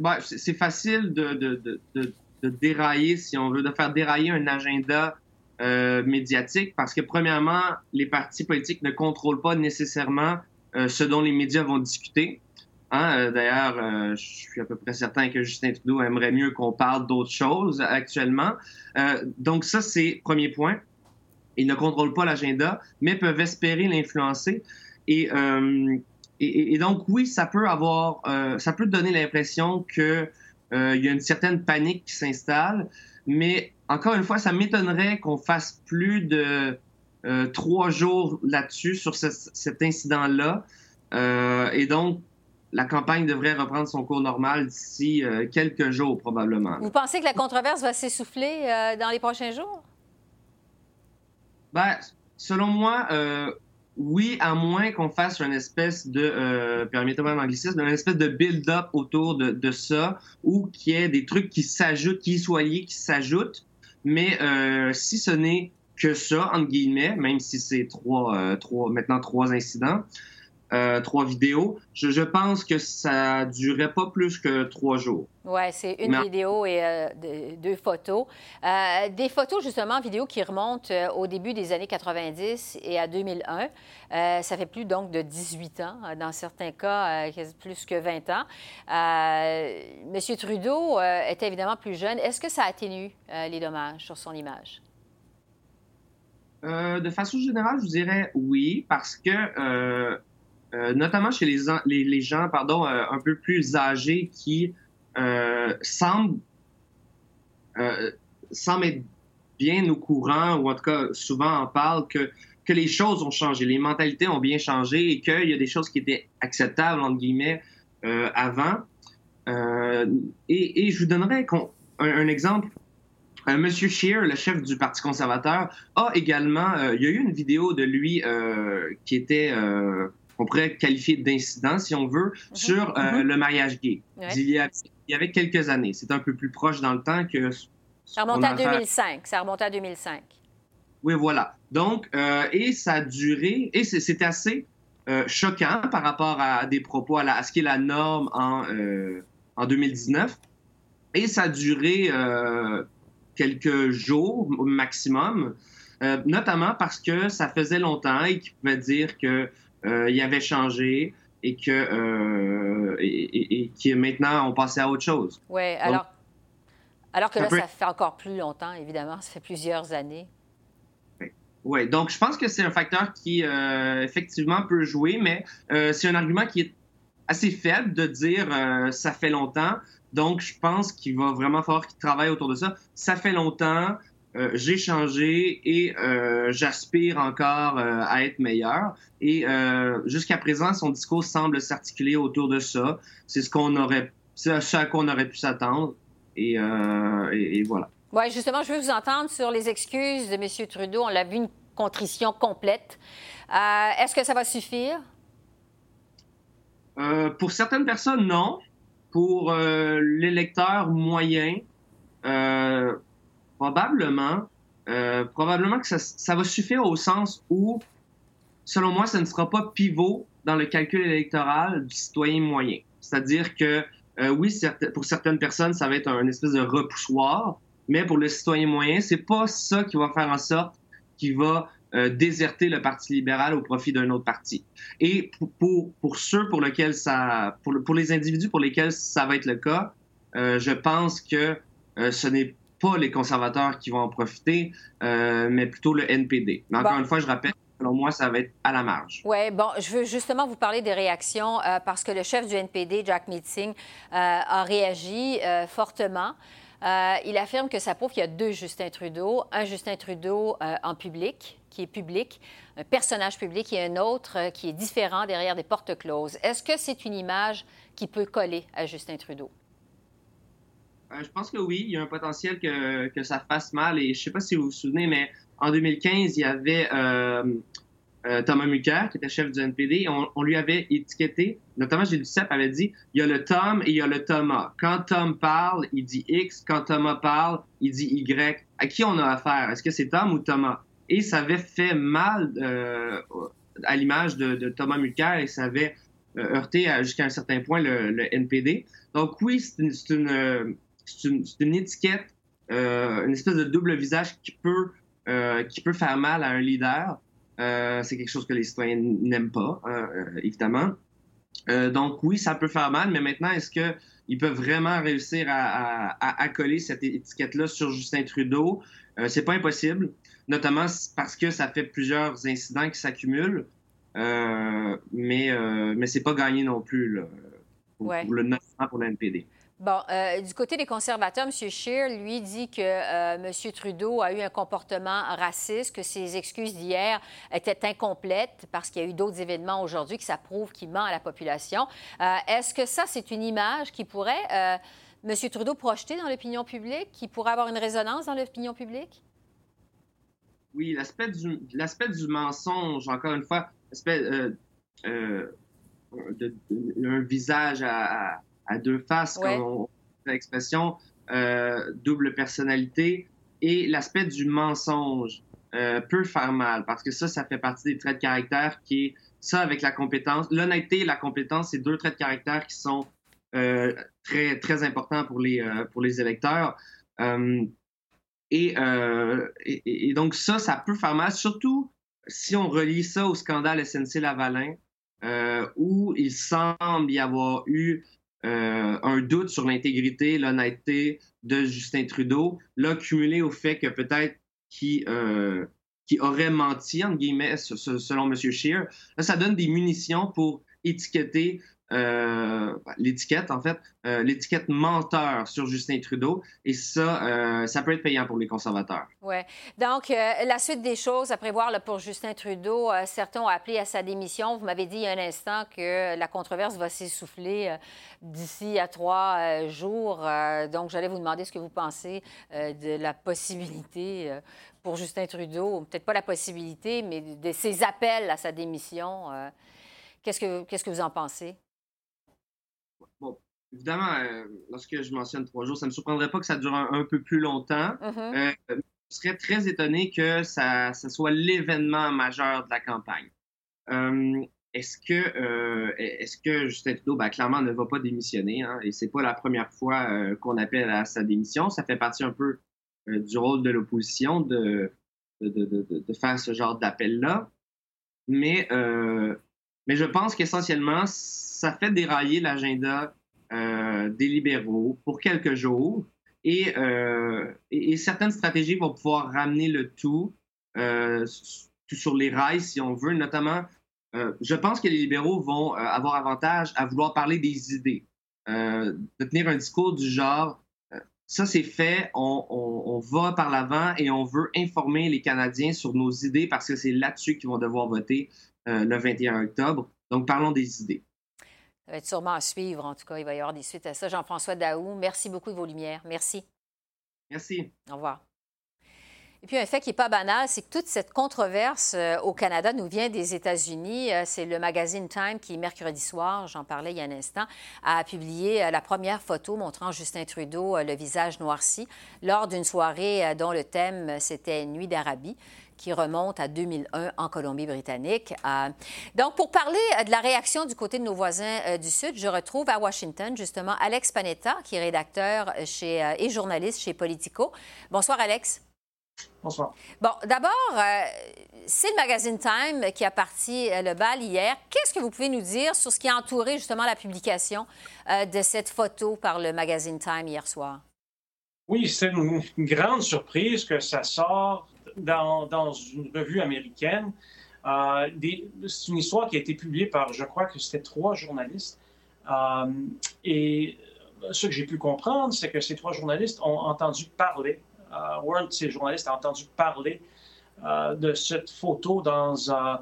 bah, c'est facile de, de, de, dérailler, si on veut, de faire dérailler un agenda euh, médiatique parce que, premièrement, les partis politiques ne contrôlent pas nécessairement euh, ce dont les médias vont discuter. Hein? Euh, d'ailleurs, je suis à peu près certain que Justin Trudeau aimerait mieux qu'on parle d'autres choses actuellement. donc ça, c'est premier point. Ils ne contrôlent pas l'agenda, mais peuvent espérer l'influencer. Et, et, donc, oui, ça peut avoir, ça peut donner l'impression qu'il il y a une certaine panique qui s'installe, mais encore une fois, ça m'étonnerait qu'on fasse plus de euh, trois jours là-dessus, sur cet incident-là. Euh, et donc, la campagne devrait reprendre son cours normal d'ici euh, quelques jours, probablement. Vous pensez que la controverse va s'essouffler dans les prochains jours? Ben, selon moi, oui, à moins qu'on fasse une espèce de, permettez-moi l'anglicisme, une espèce de build-up autour de, de ça, ou qu'il y ait des trucs qui s'ajoutent, qui soient liés, qui s'ajoutent. Mais euh, si ce n'est que ça, entre guillemets, même si c'est trois, euh, trois, maintenant trois incidents, euh, trois vidéos, je, je, pense que ça durerait pas plus que trois jours. Oui, c'est une vidéo et euh, deux photos. Euh, des photos, justement, vidéos qui remontent au début des années 90 et à 2001. ça fait plus, donc, de 18 ans, dans certains cas, plus que 20 ans. Monsieur Trudeau était évidemment plus jeune. Est-ce que ça atténue les dommages sur son image? de façon générale, je dirais oui, parce que, notamment chez les, les, gens pardon, un peu plus âgés qui euh, semble, euh, semble être bien au courant, ou en tout cas souvent en parle, que, que les choses ont changé, les mentalités ont bien changé et qu'il y a des choses qui étaient acceptables, entre guillemets, euh, avant. Euh, et, je vous donnerai un, un exemple. Euh, Monsieur Scheer, le chef du Parti conservateur, a également, euh, il y a eu une vidéo de lui qui était qu'on pourrait qualifier d'incident, si on veut, mhm. sur mhm. le mariage gay. Il, y a, il y avait quelques années. C'est un peu plus proche dans le temps que. Ça remonte à 2005. Ça remonte à 2005. Oui, voilà. Donc, euh, et ça a duré, et c'est assez euh, choquant par rapport à des propos, à, ce qui est la norme en, euh, en 2019. Et ça a duré quelques jours au maximum, notamment parce que ça faisait longtemps et qu'il pouvait dire qu'il il avait changé, et que euh, et, qui maintenant ont passé à autre chose. Oui, alors, alors que là, ça fait encore plus longtemps, évidemment, ça fait plusieurs années. Oui, donc je pense que c'est un facteur qui euh, effectivement peut jouer, mais euh, c'est un argument qui est assez faible de dire ça fait longtemps. Donc je pense qu'il va vraiment falloir qu'il travaille autour de ça. Ça fait longtemps, euh, j'ai changé et euh, j'aspire encore euh, à être meilleur. Et jusqu'à présent, son discours semble s'articuler autour de ça. C'est ce qu'on aurait, c'est ce à quoi on aurait pu s'attendre. Et, et, voilà. Oui, justement, je veux vous entendre sur les excuses de M. Trudeau. On l'a vu une contrition complète. Est-ce que ça va suffire? pour certaines personnes, non. Pour l'électeur moyen, Probablement. Euh, probablement que ça, va suffire au sens où, selon moi, ça ne sera pas pivot dans le calcul électoral du citoyen moyen. C'est-à-dire que, euh, oui, pour certaines personnes, ça va être un espèce de repoussoir, mais pour le citoyen moyen, c'est pas ça qui va faire en sorte qu'il va euh, déserter le Parti libéral au profit d'un autre parti. Et pour, ceux pour lesquels ça, pour, les individus pour lesquels ça va être le cas, je pense que ce n'est pas les conservateurs qui vont en profiter, euh, mais plutôt le NPD. Mais encore une fois, je rappelle, selon moi, ça va être à la marge. Oui, bon, je veux justement vous parler des réactions euh, parce que le chef du NPD, Jack Meeting, euh, a réagi fortement. il affirme que ça prouve qu'il y a deux Justin Trudeau, un Justin Trudeau en public, qui est public, un personnage public, et un autre qui est différent derrière des portes closes. Est-ce que c'est une image qui peut coller à Justin Trudeau? Je pense que oui, il y a un potentiel que, que ça fasse mal. Et je ne sais pas si vous vous souvenez, mais en 2015, il y avait euh, Thomas Mulcair, qui était chef du NPD, on, lui avait étiqueté, notamment Gilles Duceppe avait dit, il y a le Tom et il y a le Thomas. Quand Tom parle, il dit X, quand Thomas parle, il dit Y. À qui on a affaire? Est-ce que c'est Tom ou Thomas? Et ça avait fait mal euh, à l'image de, Thomas Mulcair et ça avait euh, heurté jusqu'à un certain point le, NPD. Donc oui, c'est une, une, étiquette, une espèce de double visage qui peut, qui peut faire mal à un leader. Euh, c'est quelque chose que les citoyens n'aiment pas, euh, évidemment. Euh, donc oui, ça peut faire mal, mais maintenant, est-ce qu'ils peuvent vraiment réussir à, à, coller cette étiquette-là sur Justin Trudeau? c'est pas impossible, notamment parce que ça fait plusieurs incidents qui s'accumulent, mais, mais c'est pas gagné non plus pour, le 9 pour le NPD. Bon, euh, du côté des conservateurs, M. Scheer, lui, dit que euh, M. Trudeau a eu un comportement raciste, que ses excuses d'hier étaient incomplètes parce qu'il y a eu d'autres événements aujourd'hui qui ça prouve qu'il ment à la population. Euh, est-ce que ça, c'est une image qui pourrait, M. Trudeau, projeter dans l'opinion publique, qui pourrait avoir une résonance dans l'opinion publique? Oui, l'aspect du, du mensonge, encore une fois, l'aspect d'un visage à deux faces, comme on l'expression, euh, double personnalité, et l'aspect du mensonge euh, peut faire mal, parce que ça, ça fait partie des traits de caractère qui est ça avec la compétence. L'honnêteté et la compétence, c'est deux traits de caractère qui sont euh, très, très importants pour les, pour les électeurs. Et, et, donc ça, ça peut faire mal, surtout si on relie ça au scandale SNC-Lavalin, où il semble y avoir eu euh, un doute sur l'intégrité, l'honnêteté de Justin Trudeau, là, cumulé au fait que peut-être qu'il euh, aurait menti, entre guillemets, selon M. Scheer, ça donne des munitions pour étiqueter euh, l'étiquette, en fait, euh, l'étiquette menteur sur Justin Trudeau. Et ça, euh, ça peut être payant pour les conservateurs. Oui. Donc, la suite des choses à prévoir pour Justin Trudeau, certains ont appelé à sa démission. Vous m'avez dit il y a un instant que la controverse va s'essouffler d'ici à trois jours. donc, j'allais vous demander ce que vous pensez de la possibilité pour Justin Trudeau, peut-être pas la possibilité, mais de ses appels à sa démission. Que, qu'est-ce que vous en pensez? Bon, évidemment, euh, lorsque je mentionne trois jours, ça ne me surprendrait pas que ça dure un, peu plus longtemps. Mm-hmm. Euh, je serais très étonné que ça, soit l'événement majeur de la campagne. Euh, est-ce que, est-ce que Justin Trudeau, ben, clairement, ne va pas démissionner? Hein, et c'est pas la première fois qu'on appelle à sa démission. Ça fait partie un peu du rôle de l'opposition de de, faire ce genre d'appel-là. Mais, mais je pense qu'essentiellement, ça fait dérailler l'agenda euh, des libéraux pour quelques jours. Euh, et, certaines stratégies vont pouvoir ramener le tout, euh, sur les rails, si on veut. Notamment, je pense que les libéraux vont avoir avantage à vouloir parler des idées, de tenir un discours du genre ça c'est fait, on, on, va par l'avant et on veut informer les Canadiens sur nos idées parce que c'est là-dessus qu'ils vont devoir voter le 21 octobre. Donc parlons des idées. Ça va être sûrement à suivre. En tout cas, il va y avoir des suites à ça. Jean-François Daou, merci beaucoup de vos lumières. Merci. Merci. Au revoir. Et puis, un fait qui n'est pas banal, c'est que toute cette controverse euh, au Canada nous vient des États-Unis. Euh, c'est le magazine Time qui, mercredi soir, j'en parlais il y a un instant, a publié euh, la première photo montrant Justin Trudeau le visage noirci lors d'une soirée dont le thème, c'était Nuit d'Arabie qui remonte à 2001 en Colombie-Britannique. Euh, donc, pour parler euh, de la réaction du côté de nos voisins euh, du Sud, je retrouve à Washington justement Alex Panetta, qui est rédacteur chez, et journaliste chez Politico. Bonsoir, Alex. Bonsoir. Bon, d'abord, c'est le magazine Time qui a parti le bal hier. Qu'est-ce que vous pouvez nous dire sur ce qui a entouré justement la publication de cette photo par le magazine Time hier soir? Oui, c'est une grande surprise que ça sort dans, dans une revue américaine. Euh, c'est une histoire qui a été publiée par, je crois que c'était trois journalistes. Euh, et ce que j'ai pu comprendre, c'est que ces trois journalistes ont entendu parler, euh, de ces journalistes a entendu parler euh, de cette photo dans un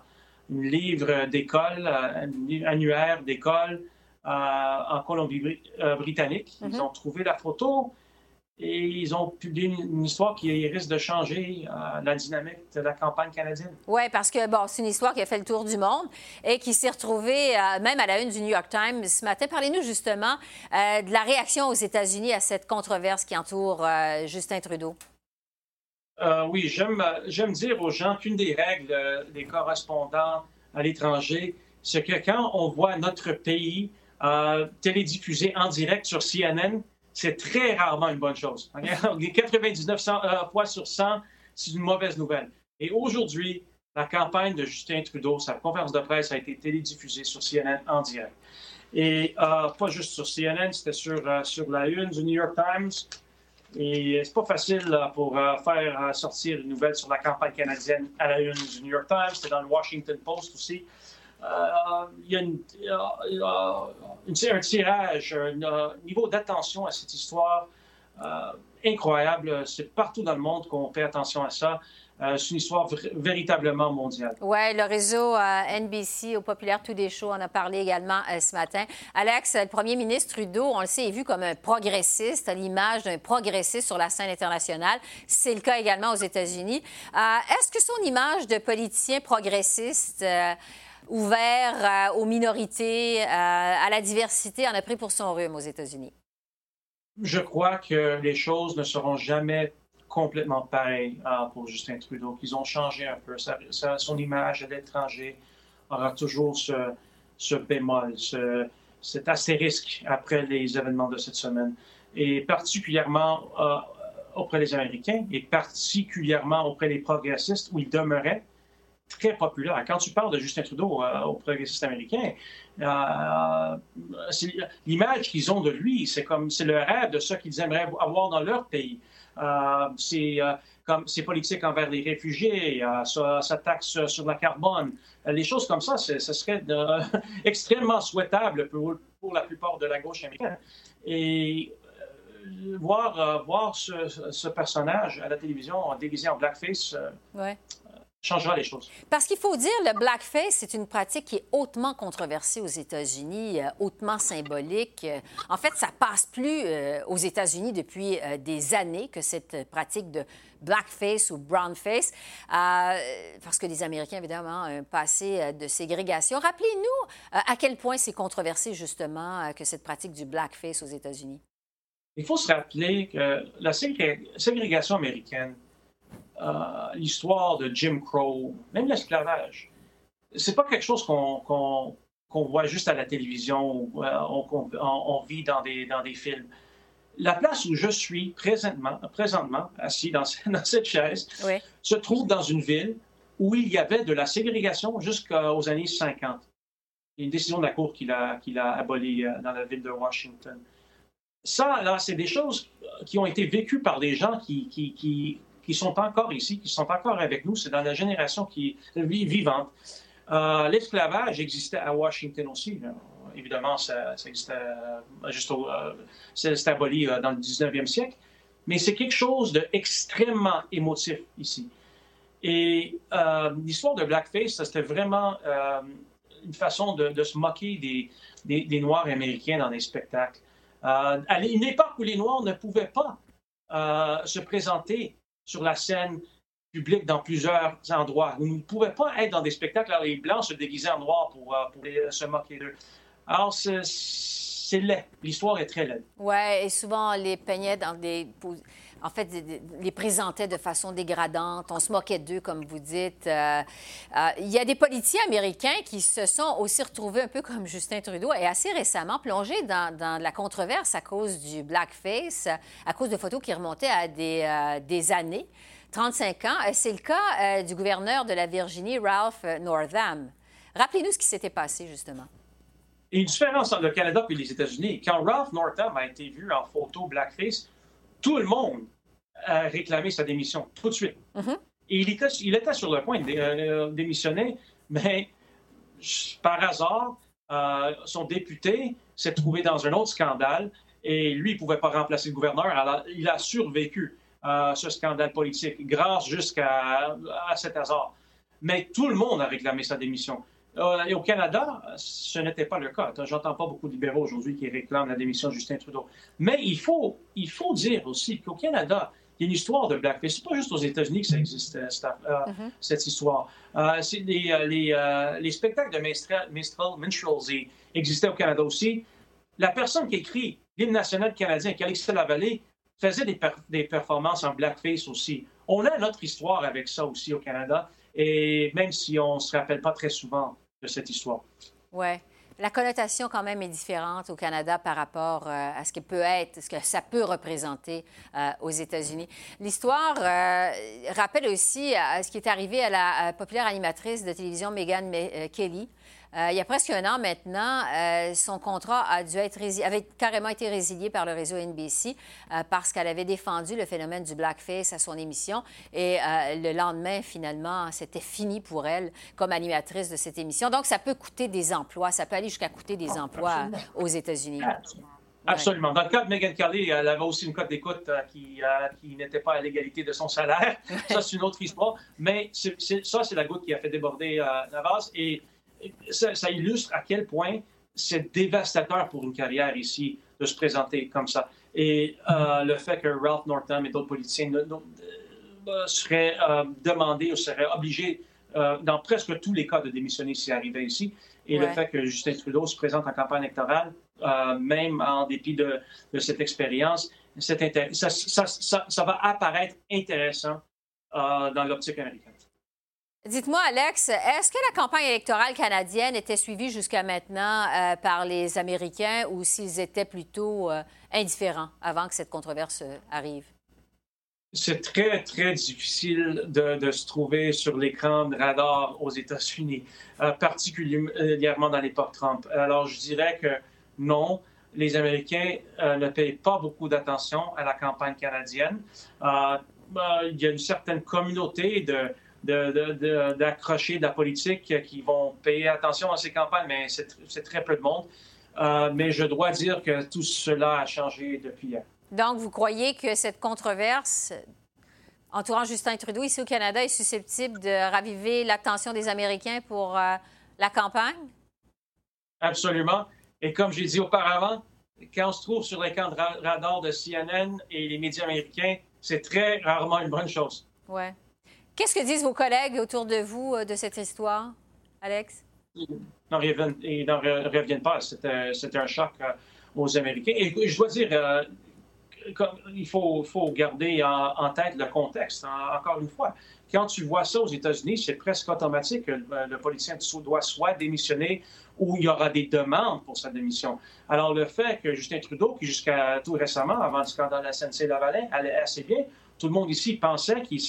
livre d'école, un annuaire d'école en Colombie-Britannique. Ils mm-hmm. ont trouvé la photo et ils ont publié une, histoire qui risque de changer euh, la dynamique de la campagne canadienne. Oui, parce que bon, c'est une histoire qui a fait le tour du monde et qui s'est retrouvée euh, même à la une du New York Times ce matin. Parlez-nous justement euh, de la réaction aux États-Unis à cette controverse qui entoure Justin Trudeau. oui, j'aime dire aux gens qu'une des règles des correspondants à l'étranger, c'est que quand on voit notre pays télédiffusé en direct sur CNN, c'est très rarement une bonne chose. 99 euh, fois sur 100, c'est une mauvaise nouvelle. Et aujourd'hui, la campagne de Justin Trudeau, sa conférence de presse a été télédiffusée sur CNN en direct. Et euh, pas juste sur CNN, c'était sur, euh, sur la une du New York Times. Et c'est pas facile pour faire sortir une nouvelle sur la campagne canadienne à la une du New York Times. C'était dans le Washington Post aussi. Euh, il y a, un tirage, un niveau d'attention à cette histoire euh, incroyable. C'est partout dans le monde qu'on fait attention à ça. Euh, c'est une histoire véritablement mondiale. Oui, le réseau NBC au Populaire Tous des Shows en a parlé également ce matin. Alex, le premier ministre Trudeau, on le sait, est vu comme un progressiste, à l'image d'un progressiste sur la scène internationale. C'est le cas également aux États-Unis. Est-ce que son image de politicien progressiste ouvert euh, aux minorités, euh, à la diversité, en a pris pour son rhume aux États-Unis? Je crois que les choses ne seront jamais complètement pareilles euh, pour Justin Trudeau, qu'ils ont changé un peu. son image à l'étranger aura toujours ce, bémol, cet astérisque après les événements de cette semaine. Et particulièrement auprès des Américains et particulièrement auprès des progressistes où il demeurait très populaire. Quand tu parles de Justin Trudeau euh, aux progressistes américains, euh, l'image qu'ils ont de lui, c'est comme c'est le rêve de ce qu'ils aimeraient avoir dans leur pays. Euh, c'est comme ses politiques envers les réfugiés, sa, taxe sur la carbone, les choses comme ça, ce serait extrêmement souhaitable pour, la plupart de la gauche américaine. Et voir, voir ce, ce, personnage à la télévision déguisé en blackface, ouais changera les choses. Parce qu'il faut dire, le blackface, c'est une pratique qui est hautement controversée aux États-Unis, euh, hautement symbolique. Euh, en fait, ça passe plus euh, aux États-Unis depuis des années que cette pratique de blackface ou brownface, parce que les Américains, évidemment, ont un passé de ségrégation. Rappelez-nous à quel point c'est controversé, justement, que cette pratique du blackface aux États-Unis. Il faut se rappeler que la ségrégation américaine l'histoire de Jim Crow, même l'esclavage, c'est pas quelque chose qu'on voit juste à la télévision ou euh, on, vit dans des, dans des films. La place où je suis présentement, présentement assis dans, dans cette chaise se trouve dans une ville où il y avait de la ségrégation jusqu'aux années 50. Il y a une décision de la Cour qui l'a abolie euh, dans la ville de Washington. Ça, là, c'est des choses qui ont été vécues par des gens qui, qui, qui qui sont encore ici, qui sont encore avec nous. C'est dans la génération qui est vivante. Euh, l'esclavage existait à Washington aussi. Évidemment, ça, existait euh, juste au, euh, c'est aboli dans le 19e siècle. Mais c'est quelque chose d'extrêmement émotif ici. Et l'histoire de Blackface, c'était vraiment une façon de, se moquer des, des, Noirs américains dans les spectacles. à une époque où les Noirs ne pouvaient pas se présenter sur la scène publique dans plusieurs endroits. Vous ne pouvez pas être dans des spectacles où les Blancs se déguisaient en noir pour, euh, pour se moquer d'eux. Alors, c'est laid. L'histoire est très laide. Oui, et souvent, on les peignait dans des en fait, les présentait de façon dégradante. On se moquait d'eux, comme vous dites. Euh, euh, il y a des politiciens américains qui se sont aussi retrouvés un peu comme Justin Trudeau et assez récemment plongés dans, la controverse à cause du blackface, à cause de photos qui remontaient à des, euh, des années, 35 ans. C'est le cas du gouverneur de la Virginie, Ralph Northam. Rappelez-nous ce qui s'était passé, justement. Il y a une différence entre le Canada et les États-Unis. Quand Ralph Northam a été vu en photo blackface, tout le monde a réclamé sa démission tout de suite. Mm-hmm. Et il était, il était, sur le point de euh, démissionner, mais par hasard, euh, son député s'est trouvé dans un autre scandale et lui, il ne pouvait pas remplacer le gouverneur. Alors, il a survécu euh, ce scandale politique grâce jusqu'à à cet hasard. Mais tout le monde a réclamé sa démission. Euh, et au Canada, ce n'était pas le cas. J'entends pas beaucoup de libéraux aujourd'hui qui réclament la démission de Justin Trudeau. Mais il faut, il faut dire aussi qu'au Canada, il y a une histoire de blackface. C'est pas juste aux États-Unis que ça existe, euh, cette, mm-hmm. cette histoire. Euh, les, les, les, spectacles de minstrel, minstrelsy existaient au Canada aussi. La personne qui écrit l'hymne national canadien, Calixte Lavallée, faisait des, des performances en blackface aussi. On a notre histoire avec ça aussi au Canada, et même si on ne se rappelle pas très souvent de cette histoire. Oui. La connotation quand même est différente au Canada par rapport euh, à ce que peut être, ce que ça peut représenter euh, aux États-Unis. L'histoire euh, rappelle aussi ce qui est arrivé à la populaire animatrice de télévision Meghan Kelly, euh, il y a presque un an maintenant, euh, son contrat a dû être avait carrément été résilié par le réseau NBC euh, parce qu'elle avait défendu le phénomène du blackface à son émission. Et le lendemain, finalement, c'était fini pour elle comme animatrice de cette émission. Donc, ça peut coûter des emplois. Ça peut aller jusqu'à coûter des ah, emplois aux États-Unis. Absolument. Dans le cas de Megan Kelly, elle avait aussi une cote d'écoute qui, qui n'était pas à l'égalité de son salaire. ça, c'est une autre histoire. Mais ça, c'est la goutte qui a fait déborder la vase. Et ça, illustre à quel point c'est dévastateur pour une carrière ici de se présenter comme ça. Et euh, le fait que Ralph Northam et d'autres politiciens euh, seraient euh, demandés ou seraient obligés, dans presque tous les cas, de démissionner s'ils arrivaient ici, et le fait que Justin Trudeau se présente en campagne électorale, même en dépit de, cette expérience, ça, ça, ça, va apparaître intéressant dans l'optique américaine. Dites-moi, Alex, est-ce que la campagne électorale canadienne était suivie jusqu'à maintenant euh, par les Américains ou s'ils étaient plutôt euh, indifférents avant que cette controverse euh, arrive? C'est très, très difficile de, se trouver sur l'écran de radar aux États-Unis, particulièrement dans l'époque Trump. Alors, je dirais que non, les Américains ne payent pas beaucoup d'attention à la campagne canadienne. il y a une certaine communauté de d'accrocher de, de, la politique qui vont payer attention à ces campagnes, mais c'est très peu de monde. Euh, mais je dois dire que tout cela a changé depuis hier. Donc, vous croyez que cette controverse entourant Justin Trudeau ici au Canada est susceptible de raviver l'attention des Américains pour euh, la campagne? Absolument. Et comme j'ai dit auparavant, quand on se trouve sur l'écran de radar de CNN et les médias américains, c'est très rarement une bonne chose. Oui. Qu'est-ce que disent vos collègues autour de vous euh, de cette histoire, Alex? Ils n'en reviennent, pas. C'était un choc euh, aux Américains. Et je dois dire, euh, il faut, garder en, tête le contexte, encore une fois. Quand tu vois ça aux États-Unis, c'est presque automatique que le, politicien doit soit démissionner ou il y aura des demandes pour sa démission. Alors, le fait que Justin Trudeau, qui jusqu'à tout récemment, avant le scandale de la SNC-Lavalin, allait assez bien, tout le monde ici pensait qu'il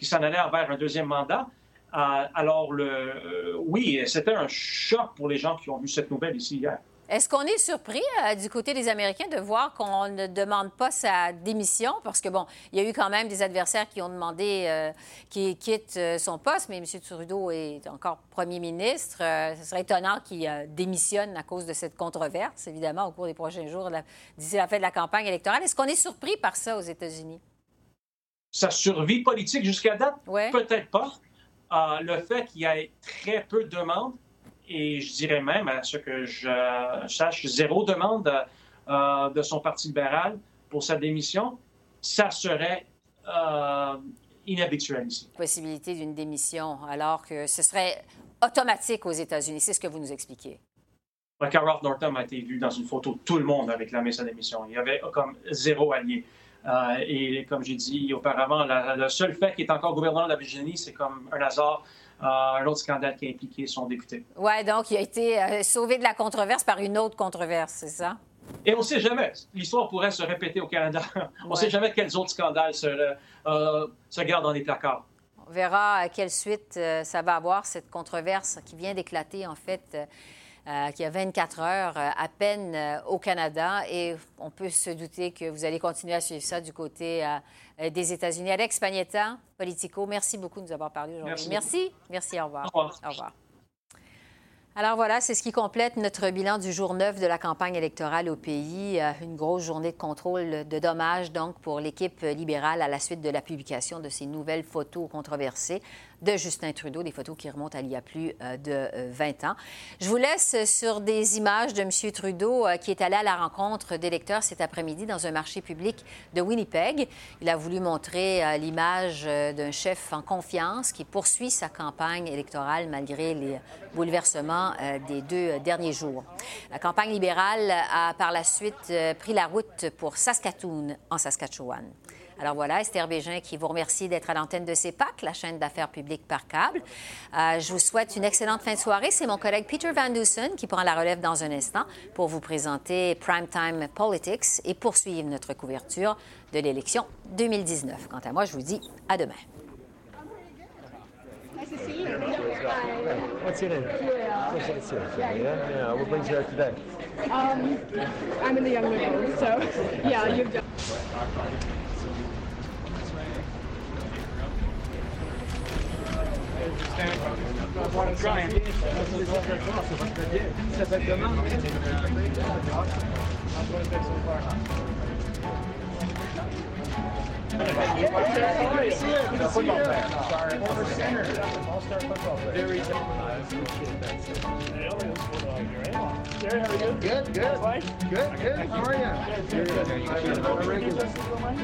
qui s'en allait vers un deuxième mandat. Euh, alors, le, euh, oui, c'était un choc pour les gens qui ont vu cette nouvelle ici hier. Est-ce qu'on est surpris euh, du côté des Américains de voir qu'on ne demande pas sa démission? Parce que, bon, il y a eu quand même des adversaires qui ont demandé qu'il quitte son poste, mais M. Trudeau est encore premier ministre. ce serait étonnant qu'il démissionne à cause de cette controverse, évidemment, au cours des prochains jours, d'ici la fin de la campagne électorale. Est-ce qu'on est surpris par ça aux États-Unis? Sa survie politique jusqu'à date? Peut-être pas. Euh, le fait qu'il y ait très peu de demandes, et je dirais même, à ce que je sache, zéro demande euh, de son Parti libéral pour sa démission, ça serait euh, inhabituel ici. Possibilité d'une démission, alors que ce serait automatique aux États-Unis. C'est ce que vous nous expliquez. Carl Northam a été vu dans une photo tout le monde avec la mise à démission. Il y avait comme zéro allié. Euh, et comme j'ai dit auparavant, le seul fait qu'il est encore gouverneur de la Virginie, c'est comme un hasard. Euh, un autre scandale qui a impliqué son député. Oui, donc il a été euh, sauvé de la controverse par une autre controverse, c'est ça? Et on ne sait jamais. L'histoire pourrait se répéter au Canada. on ne sait jamais quels autres scandales se, se gardent dans les placards. On verra quelle suite ça va avoir, cette controverse qui vient d'éclater, en fait euh, qui a 24 heures euh, à peine euh, au Canada. Et on peut se douter que vous allez continuer à suivre ça du côté des États-Unis. Alex Pagnetta, Politico, merci beaucoup de nous avoir parlé aujourd'hui. Merci. merci. au revoir. Au revoir. Alors voilà, c'est ce qui complète notre bilan du jour 9 de la campagne électorale au pays. Une grosse journée de contrôle de dommages donc pour l'équipe libérale à la suite de la publication de ces nouvelles photos controversées de Justin Trudeau, des photos qui remontent à il y a plus euh, de 20 ans. Je vous laisse sur des images de M. Trudeau qui est allé à la rencontre d'électeurs cet après-midi dans un marché public de Winnipeg. Il a voulu montrer l'image d'un chef en confiance qui poursuit sa campagne électorale malgré les bouleversements des deux derniers jours. La campagne libérale a par la suite pris la route pour Saskatoon, en Saskatchewan. Alors voilà, Esther Bégin qui vous remercie d'être à l'antenne de CEPAC, la chaîne d'affaires publiques par câble. Euh, je vous souhaite une excellente fin de soirée. C'est mon collègue Peter Van Dusen qui prend la relève dans un instant pour vous présenter Primetime Politics et poursuivre notre couverture de l'élection 2019. Quant à moi, je vous dis à demain. What's your name? Yeah. Yeah, yeah. What brings you out today? Um, I'm in the Young Liberals, so yeah, you've done. Good, good. Good, good. How are you?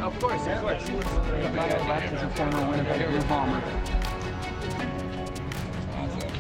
Of course, of course. Left is a former Winnipeg Blue Bomber.